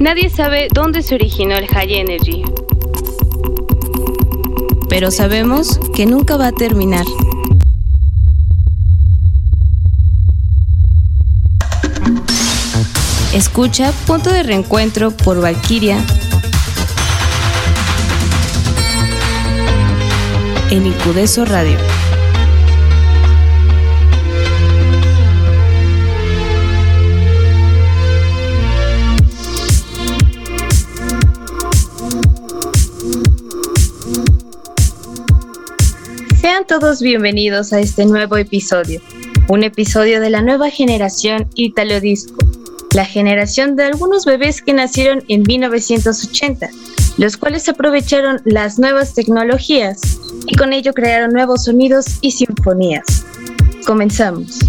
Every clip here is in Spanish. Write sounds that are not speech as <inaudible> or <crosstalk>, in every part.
Nadie sabe dónde se originó el High Energy. Pero sabemos que nunca va a terminar. Escucha Punto de Reencuentro por Valkyria en Incudeso Radio. Todos bienvenidos a este nuevo episodio, un episodio de la nueva generación Italo Disco la generación de algunos bebés que nacieron en 1980, los cuales aprovecharon las nuevas tecnologías y con ello crearon nuevos sonidos y sinfonías. Comenzamos.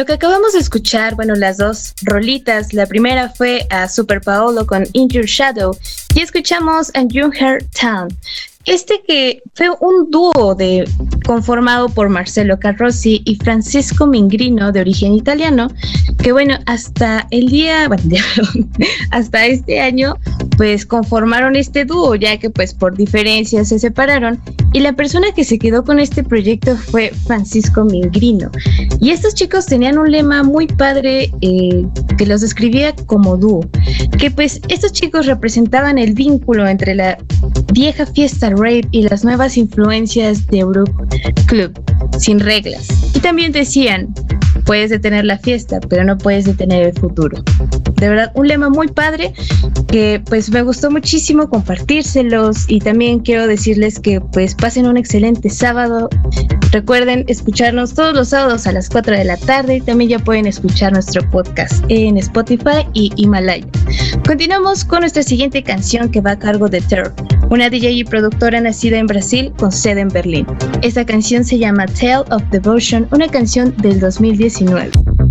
Lo que acabamos de escuchar, bueno, las dos rolitas, la primera fue a Super Paolo con In Your Shadow y escuchamos a Heart Town. Este que fue un dúo conformado por Marcelo Carrossi y Francisco Mingrino de origen italiano, que bueno, hasta el día, <laughs> bueno, hasta este año, pues conformaron este dúo, ya que pues por diferencias se separaron y la persona que se quedó con este proyecto fue Francisco Mingrino. Y estos chicos tenían un lema muy padre eh, que los describía como dúo, que pues estos chicos representaban el vínculo entre la vieja fiesta rape y las nuevas influencias de Europe Club, sin reglas. Y también decían, puedes detener la fiesta, pero no puedes detener el futuro. De verdad, un lema muy padre que pues me gustó muchísimo compartírselos y también quiero decirles que pues pasen un excelente sábado. Recuerden escucharnos todos los sábados a las 4 de la tarde y también ya pueden escuchar nuestro podcast en Spotify y Himalaya. Continuamos con nuestra siguiente canción que va a cargo de Terror, una DJ y productora nacida en Brasil con sede en Berlín. Esta canción se llama Tale of Devotion, una canción del 2019. 19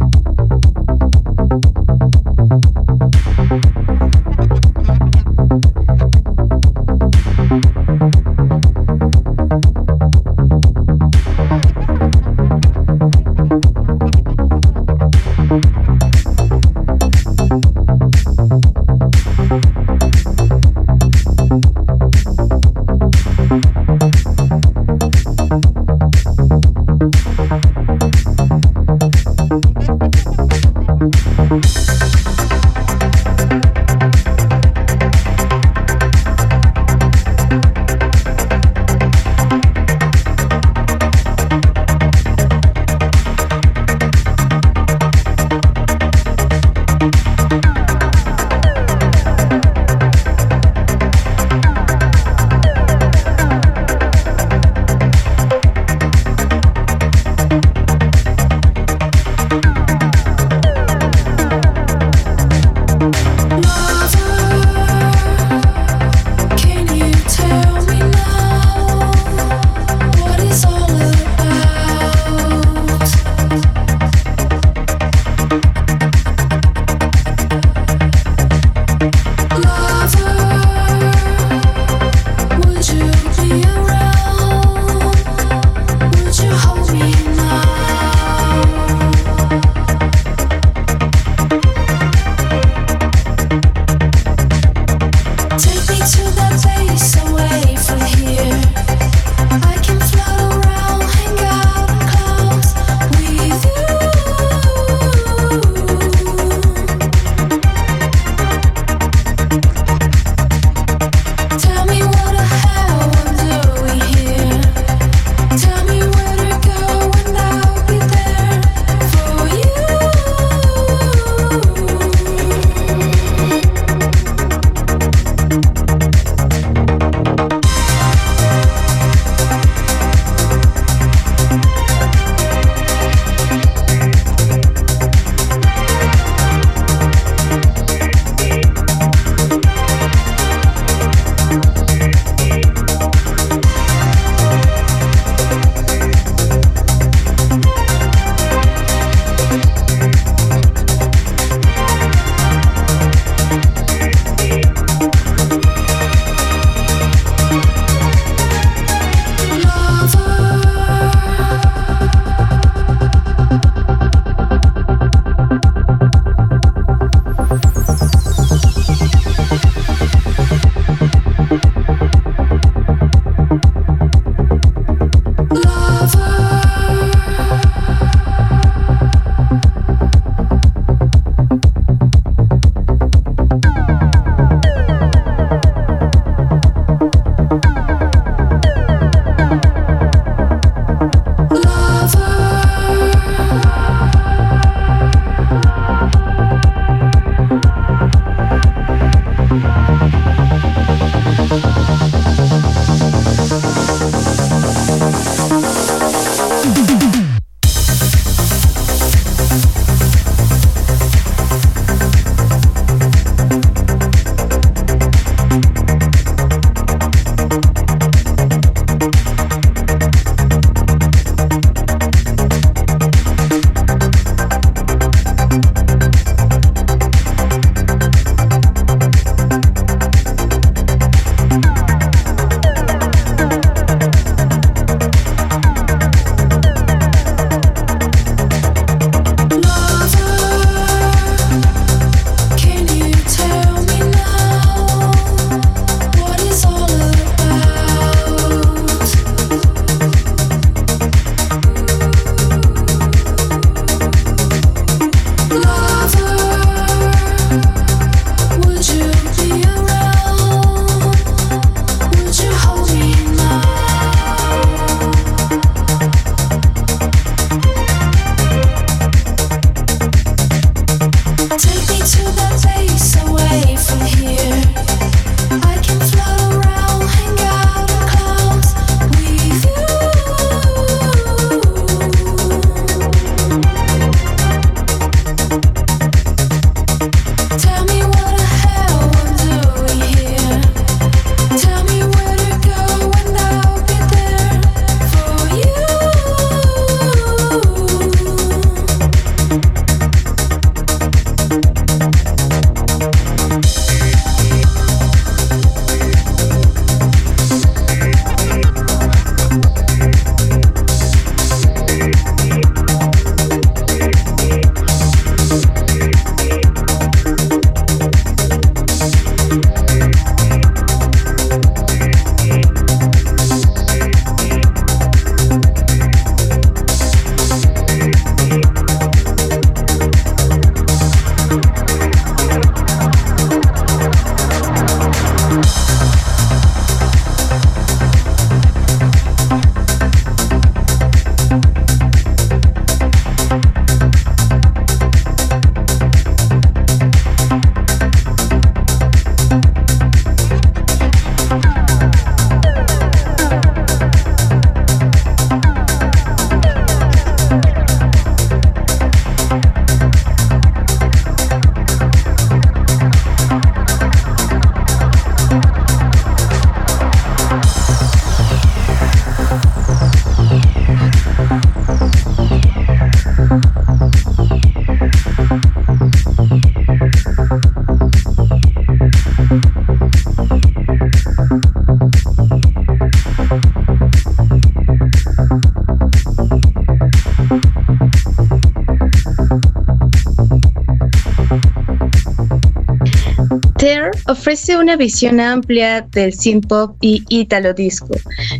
ofrece una visión amplia del synth pop y italo disco,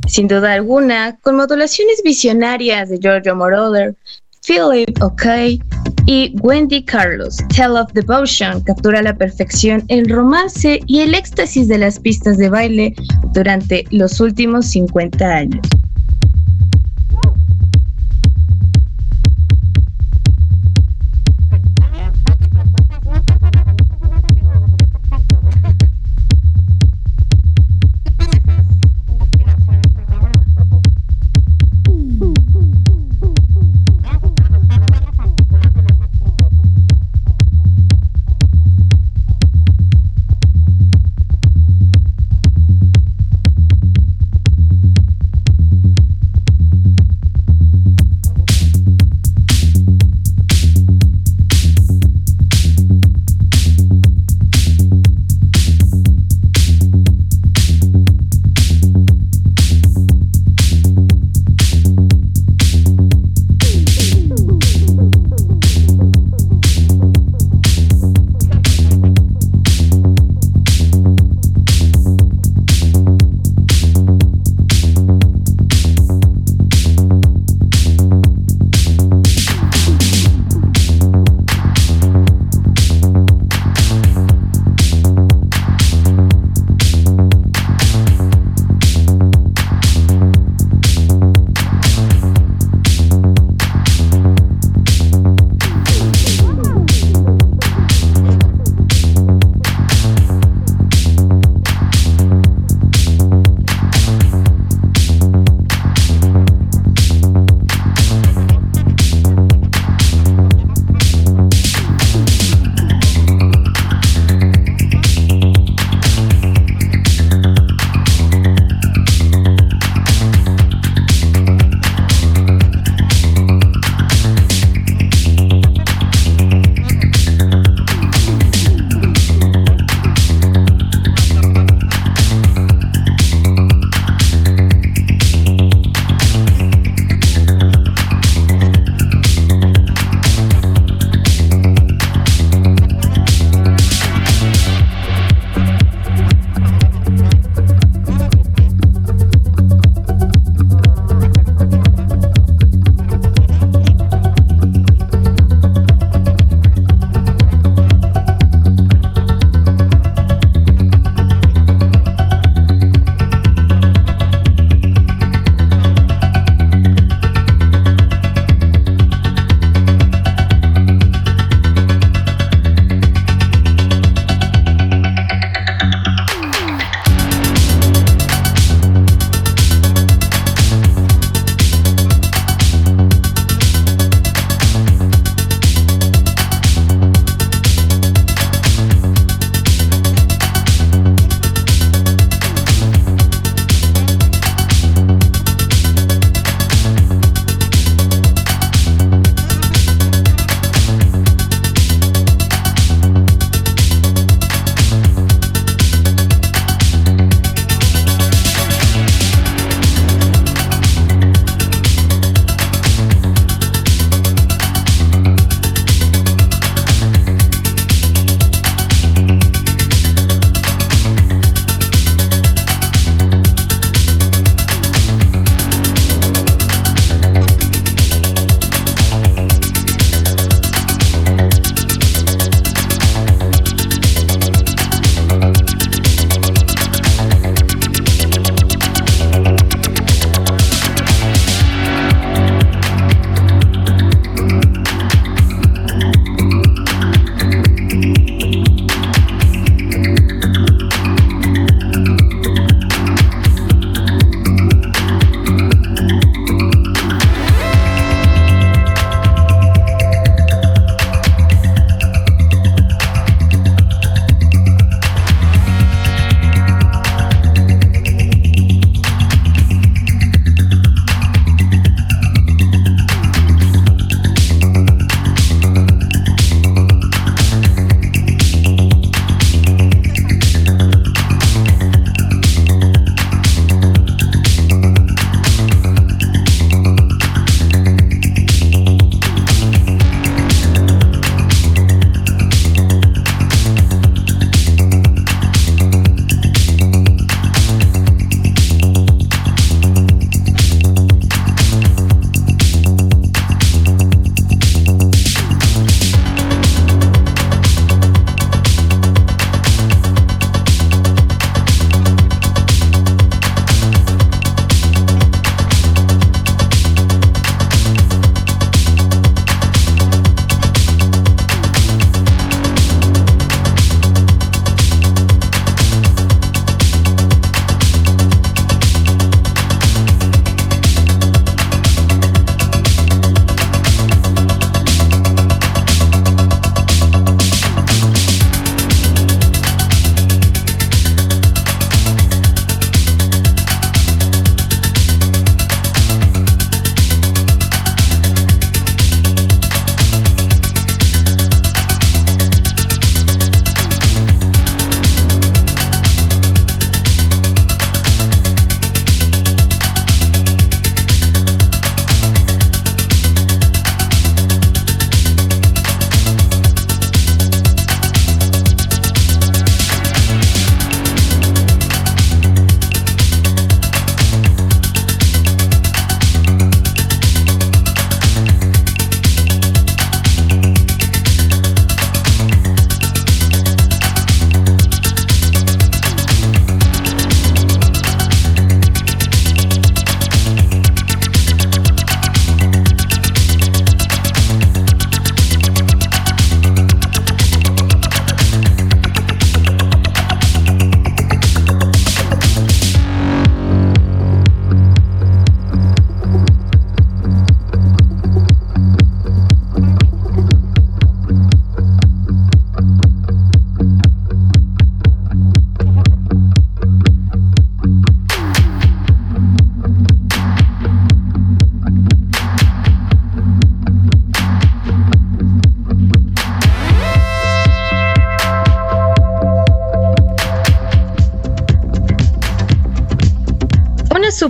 sin duda alguna, con modulaciones visionarias de Giorgio Moroder, Philip O'Kay y Wendy Carlos. Tell of Devotion captura a la perfección el romance y el éxtasis de las pistas de baile durante los últimos 50 años.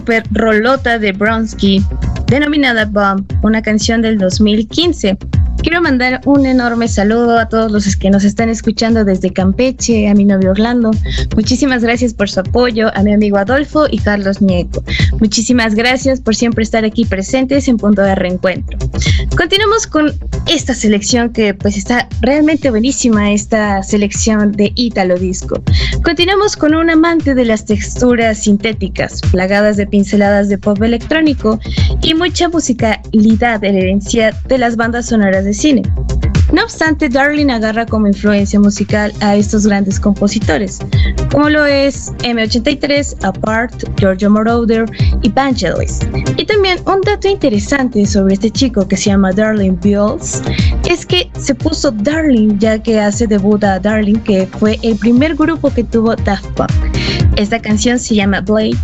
Super rolota de Bronsky denominada Bomb, una canción del 2015 Quiero mandar un enorme saludo a todos los que nos están escuchando desde Campeche, a mi novio Orlando. Muchísimas gracias por su apoyo, a mi amigo Adolfo y Carlos Nieto. Muchísimas gracias por siempre estar aquí presentes en Punto de Reencuentro. Continuamos con esta selección que pues está realmente buenísima, esta selección de Italo Disco. Continuamos con un amante de las texturas sintéticas, plagadas de pinceladas de pop electrónico y mucha musicalidad en herencia de las bandas sonoras cine. No obstante, Darling agarra como influencia musical a estos grandes compositores, como lo es M83, Apart, Giorgio Moroder y Vangelis. Y también un dato interesante sobre este chico que se llama Darling Bills es que se puso Darling ya que hace debut a Darling, que fue el primer grupo que tuvo Daft Punk. Esta canción se llama Blade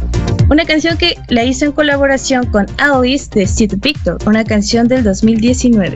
una canción que la hizo en colaboración con Alice de Sid Victor, una canción del 2019.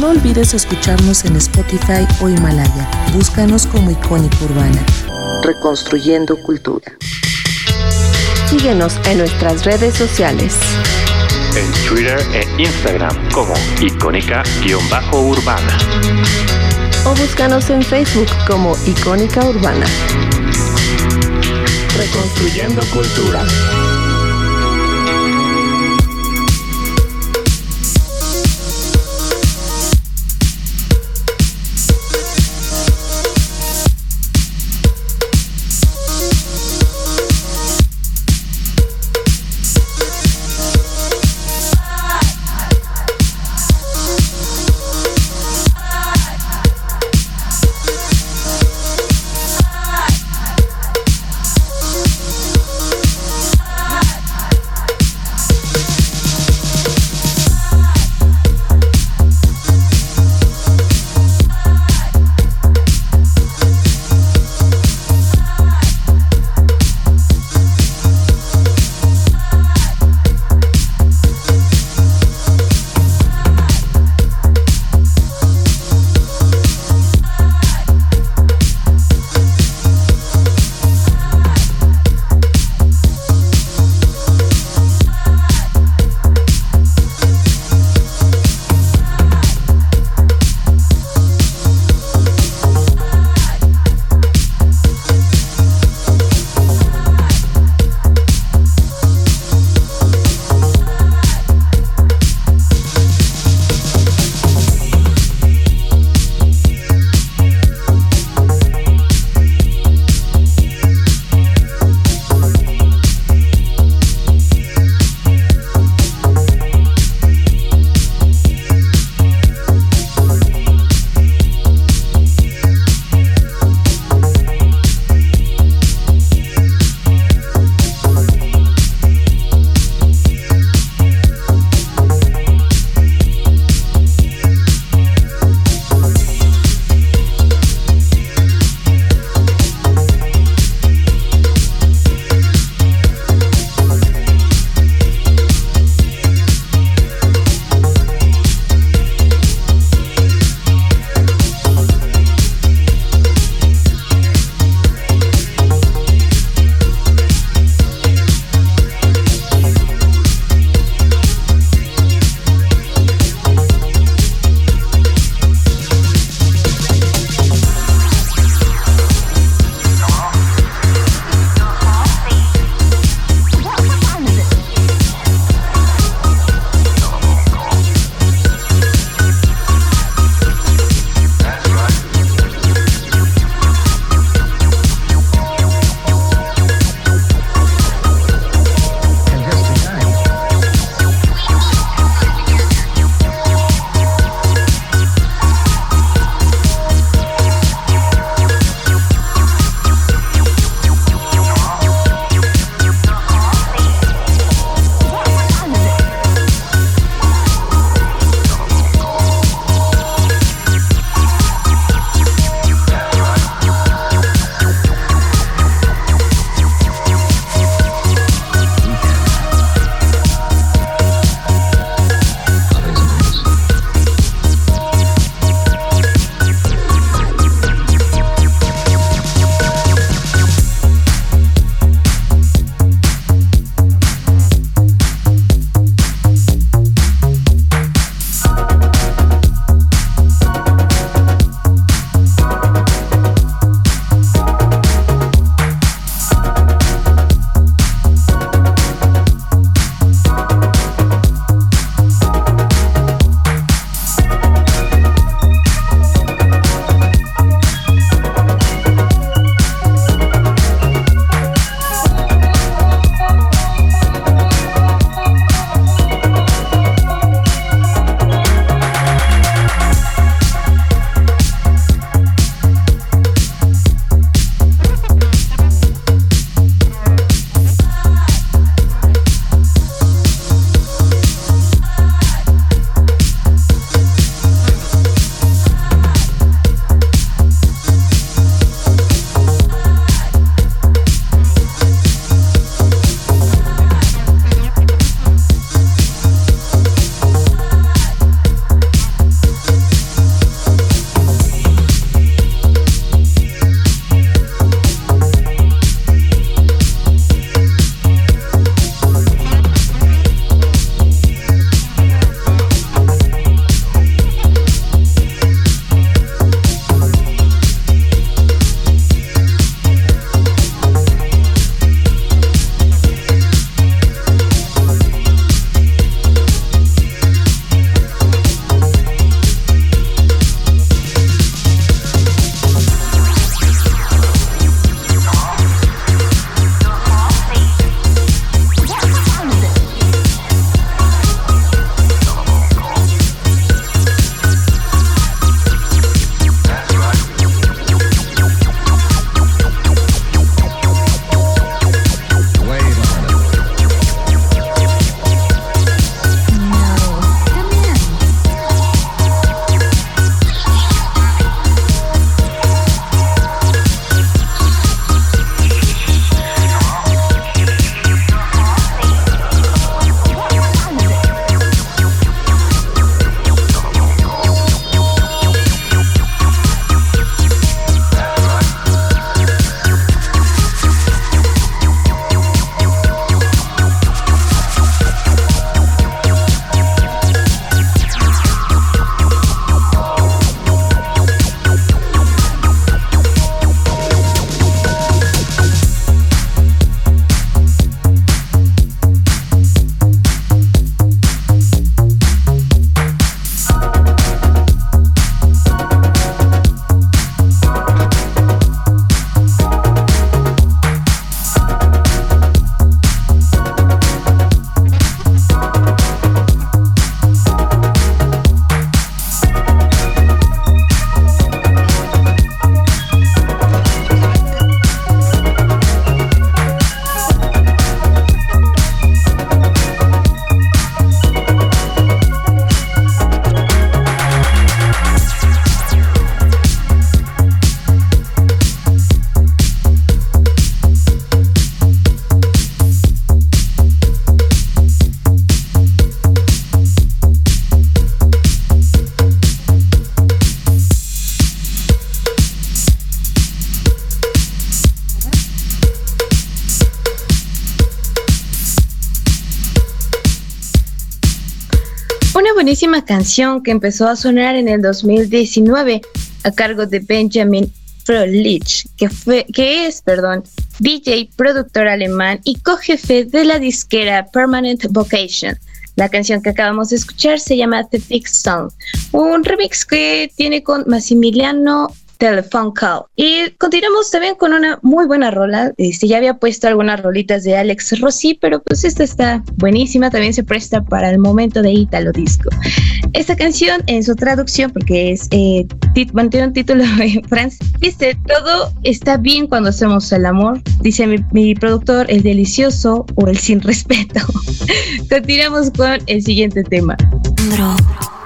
No olvides escucharnos en Spotify o Himalaya. Búscanos como Icónica Urbana. Reconstruyendo Cultura. Síguenos en nuestras redes sociales. En Twitter e Instagram como icónica-urbana. O búscanos en Facebook como Icónica Urbana. Reconstruyendo Cultura. Canción que empezó a sonar en el 2019 a cargo de Benjamin Froelich, que, fue, que es, perdón, DJ, productor alemán y co-jefe de la disquera Permanent Vocation. La canción que acabamos de escuchar se llama The Big Song, un remix que tiene con Massimiliano Telephone. Y continuamos también con una muy buena rola. Este, ya había puesto algunas rolitas de Alex Rossi, pero pues esta está buenísima. También se presta para el momento de Italo Disco. Esta canción, en su traducción, porque es eh, tiene un título <laughs> en francés, dice: Todo está bien cuando hacemos el amor. Dice mi, productor, el delicioso o el sin respeto. <laughs> Continuamos con el siguiente tema. Alessandro.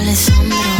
Alessandro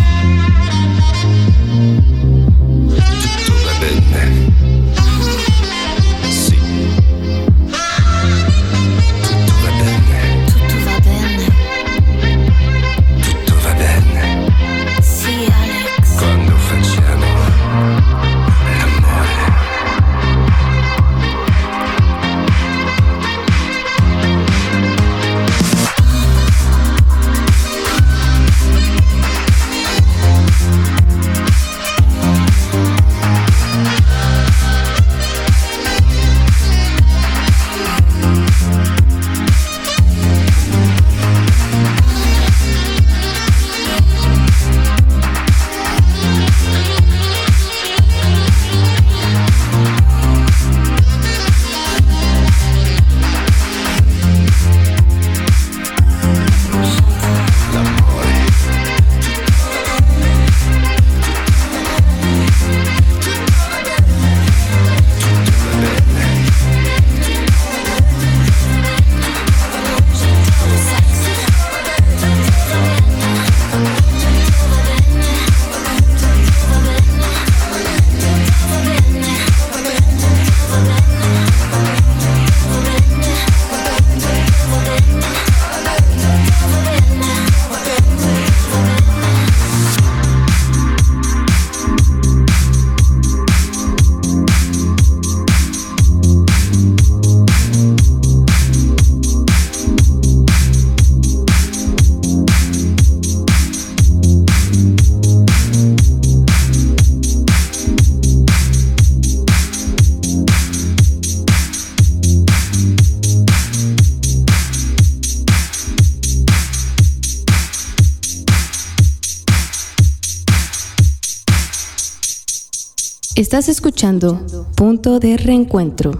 Estás escuchando Punto de Reencuentro.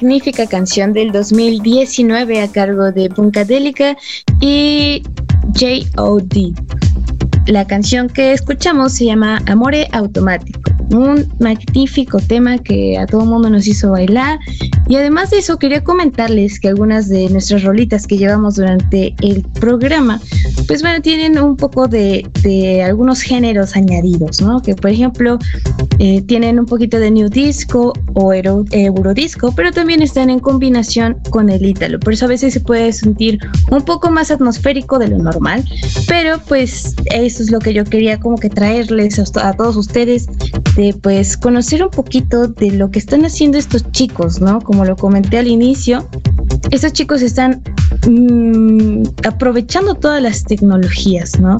Magnífica canción del 2019 a cargo de Punkadelica y J.O.D. La canción que escuchamos se llama Amore Automático un magnífico tema que a todo mundo nos hizo bailar. Y además de eso, quería comentarles que algunas de nuestras rolitas que llevamos durante el programa, pues bueno, tienen un poco de, algunos géneros añadidos, ¿no? Que por ejemplo, eh, tienen un poquito de new disco o eurodisco, pero también están en combinación con el ítalo. Por eso a veces se puede sentir un poco más atmosférico de lo normal, pero pues eso es lo que yo quería como que traerles a, a todos ustedes pues conocer un poquito de lo que están haciendo estos chicos, ¿no? Como lo comenté al inicio, estos chicos están mm, aprovechando todas las tecnologías, ¿no?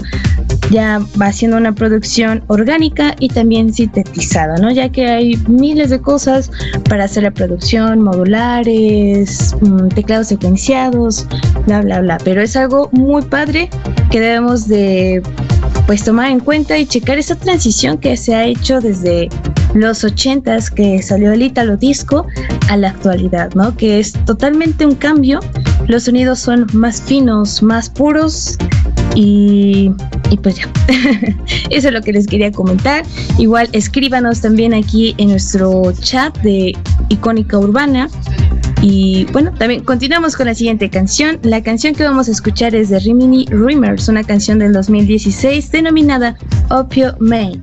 Ya va haciendo una producción orgánica y también sintetizada, ¿no? Ya que hay miles de cosas para hacer la producción, modulares, mm, teclados secuenciados, bla, bla, bla. Pero es algo muy padre que debemos de pues tomar en cuenta y checar esa transición que se ha hecho desde los ochentas que salió el Italo Disco a la actualidad, ¿no? Que es totalmente un cambio. Los sonidos son más finos, más puros y, pues. <laughs> Eso es lo que les quería comentar. Igual escríbanos también aquí en nuestro chat de Icónica Urbana y bueno, también continuamos con la siguiente canción. La canción que vamos a escuchar es de Rimini Rimers, una canción del 2016 denominada Opio Main.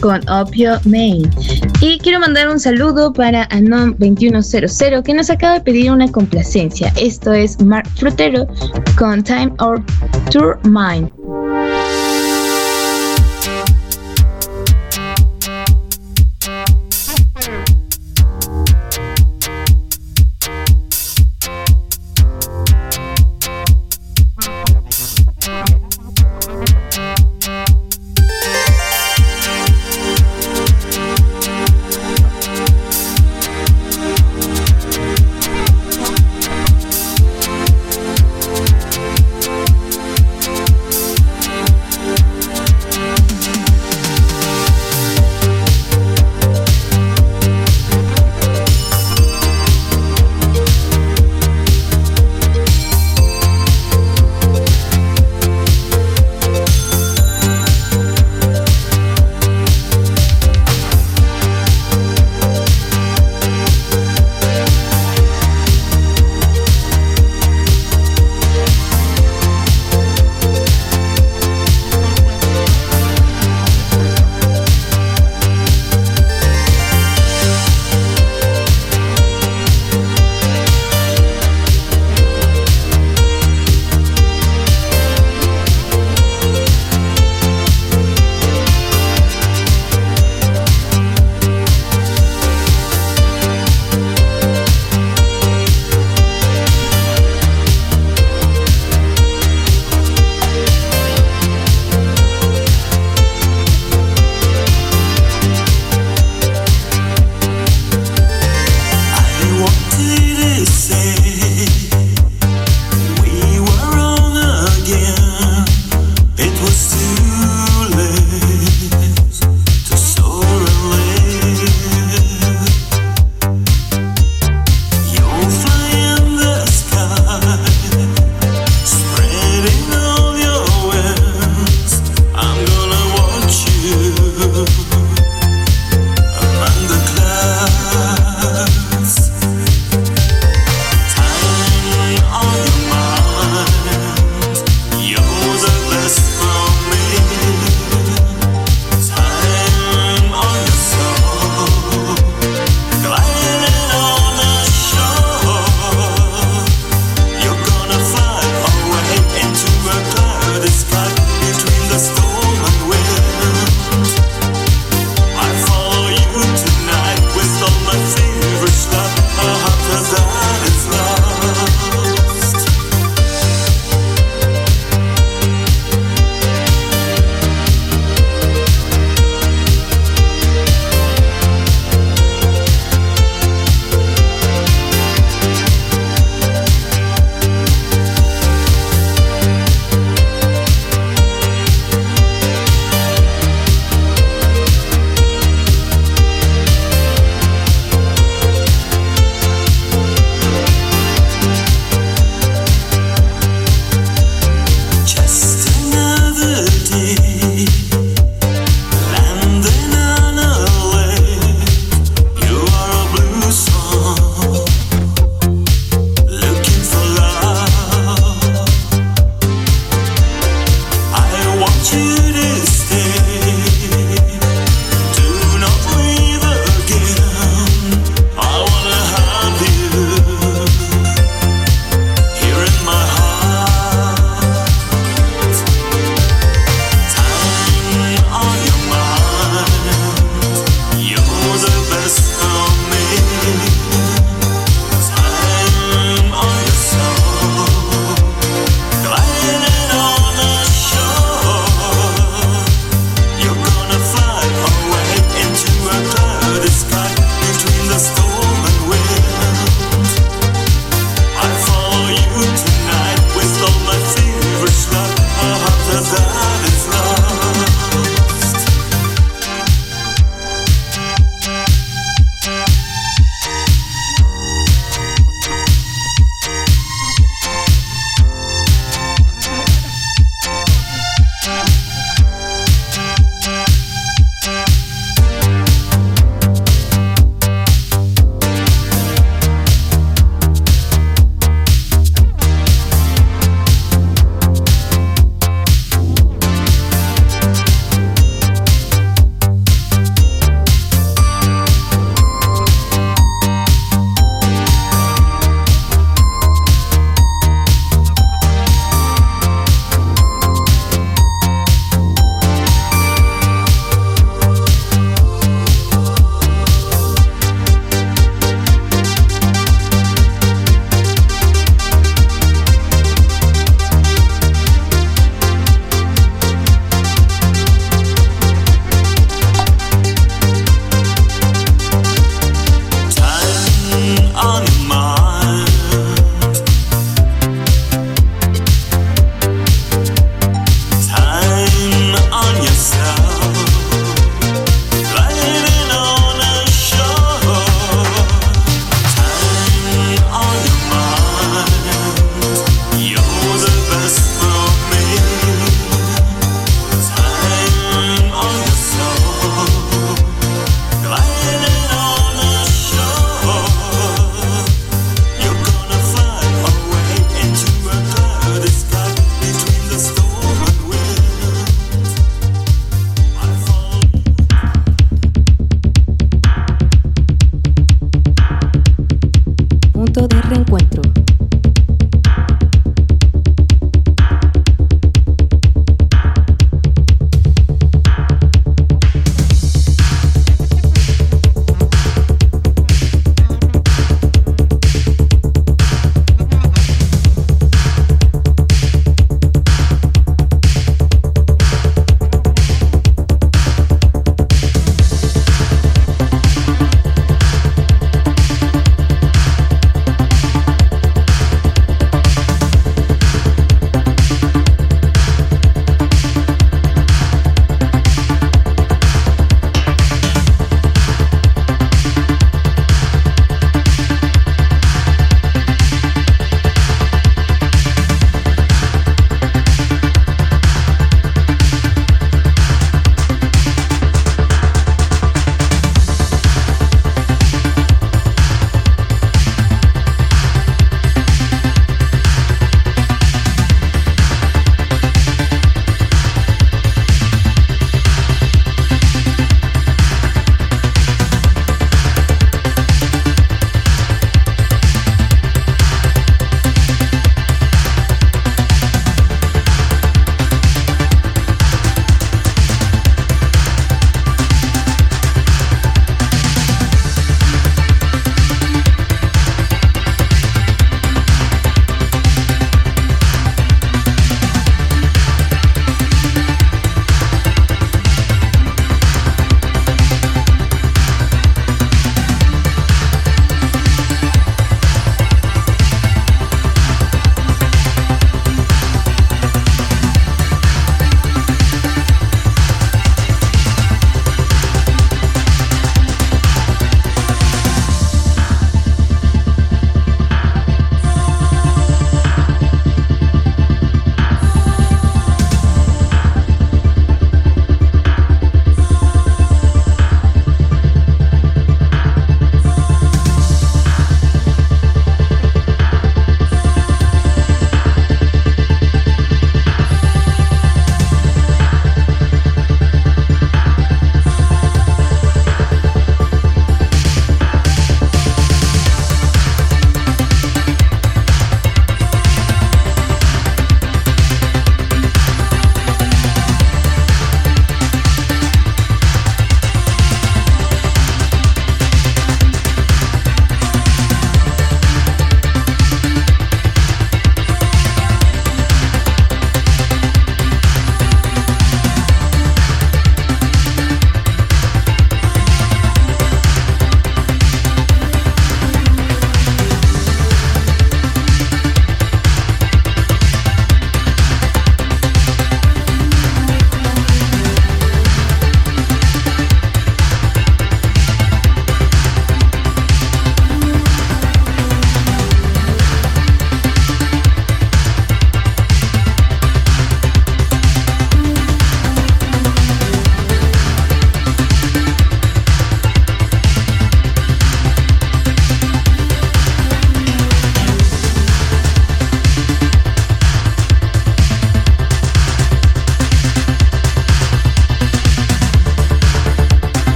Con Opio Main. Y quiero mandar un saludo para Anon2100 que nos acaba de pedir una complacencia. Esto es Mark Frutero con Time or Tour Mind.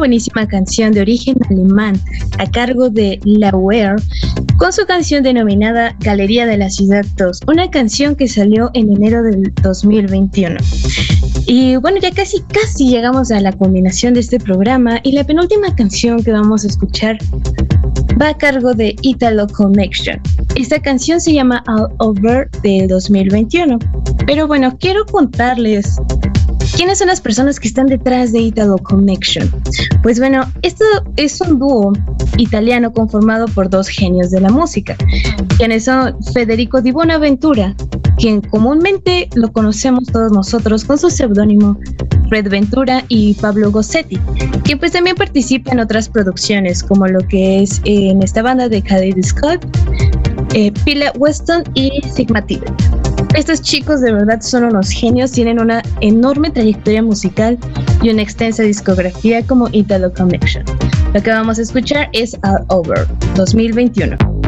Buenísima canción de origen alemán a cargo de Lauer con su canción denominada Galería de la Ciudad 2, una canción que salió en enero del 2021. Y bueno, ya casi, casi llegamos a la culminación de este programa y la penúltima canción que vamos a escuchar va a cargo de Italo Connection. Esta canción se llama All Over del 2021. Pero bueno, quiero contarles ¿Quiénes son las personas que están detrás de Italo Connection? Pues bueno, esto es un dúo italiano conformado por dos genios de la música, quienes son Federico Di Bonaventura, quien comúnmente lo conocemos todos nosotros con su seudónimo Red Ventura y Pablo Gossetti, quien pues también participa en otras producciones como lo que es en esta banda de Caddy Scott, eh, Pila Weston y Sigma Tibet. Estos chicos de verdad son unos genios, tienen una enorme trayectoria musical y una extensa discografía como Italo Connection. Lo que vamos a escuchar es All Over 2021.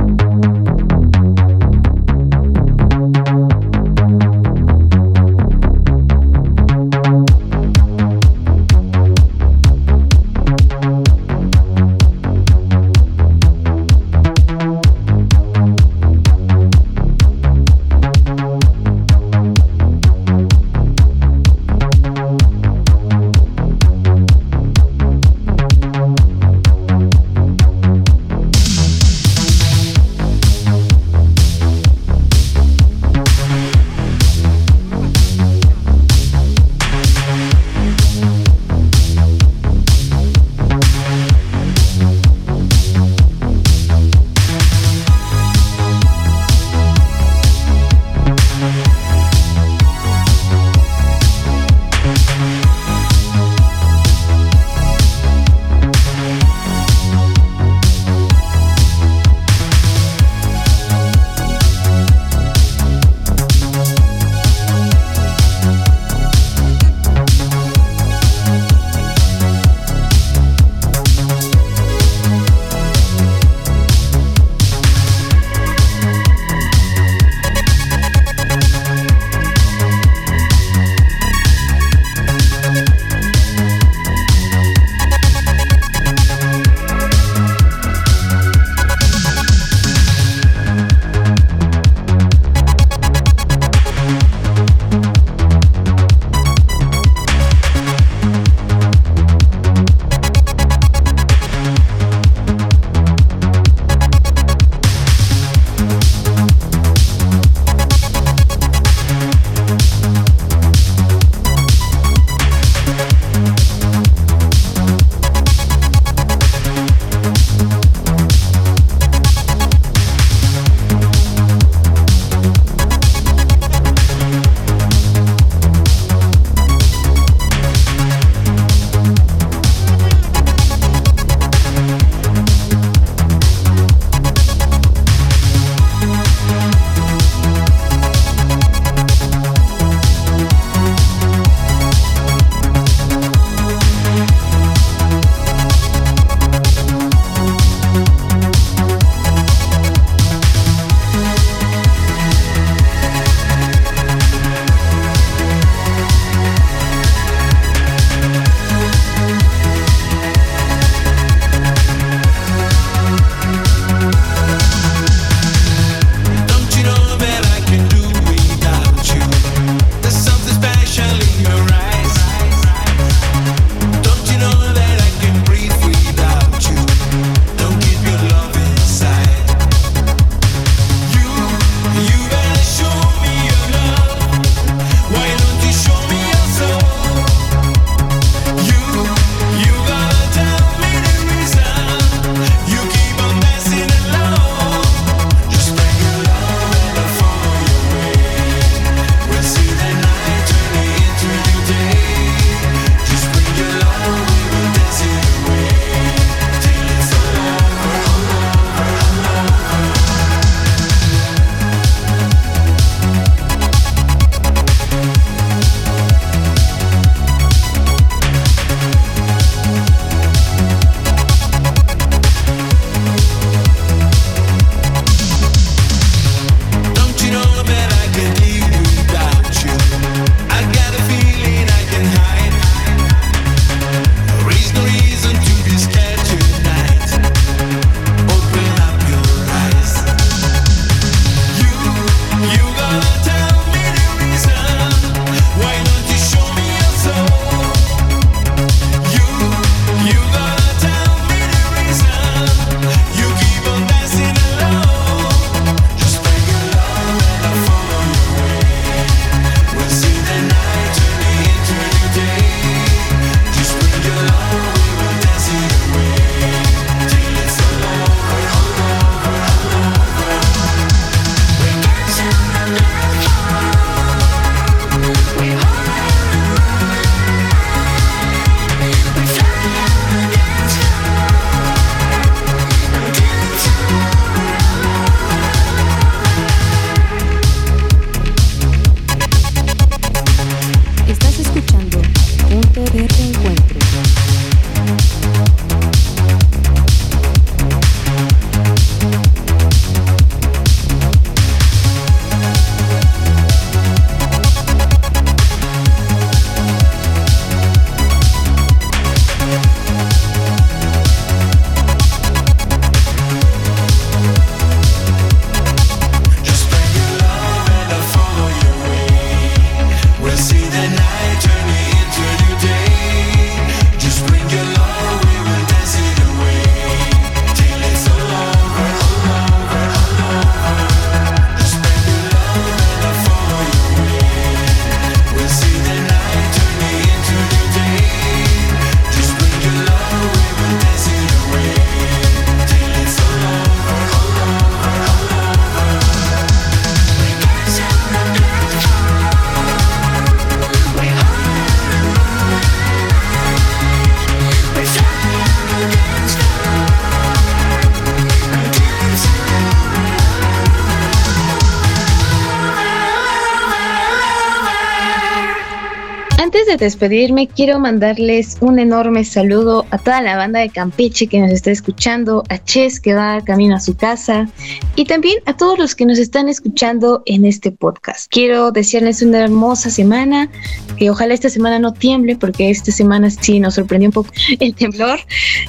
Despedirme, quiero mandarles un enorme saludo a toda la banda de Campeche que nos está escuchando, a Ches que va camino a su casa y también a todos los que nos están escuchando en este podcast. Quiero desearles una hermosa semana, que ojalá esta semana no tiemble porque esta semana sí nos sorprendió un poco <laughs> el temblor.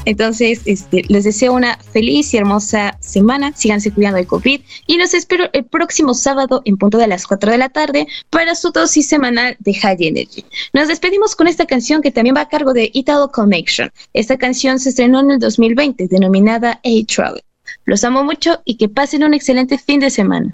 Entonces, este, les deseo una feliz y hermosa semana. Síganse cuidando del COVID y los espero el próximo sábado en punto de las 4 de la tarde para su dosis semanal de High Energy. Nos despedimos con esta canción que también va a cargo de Italo Connection. Esta canción se estrenó en el 2020 denominada A-Travel. Los amo mucho y que pasen un excelente fin de semana.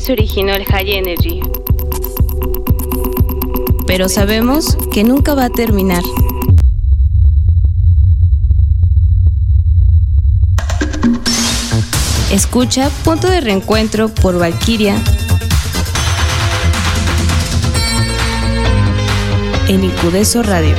Se originó el High Energy. Pero sabemos que nunca va a terminar. Escucha Punto de Reencuentro por Valkyria en Incudeso Radio.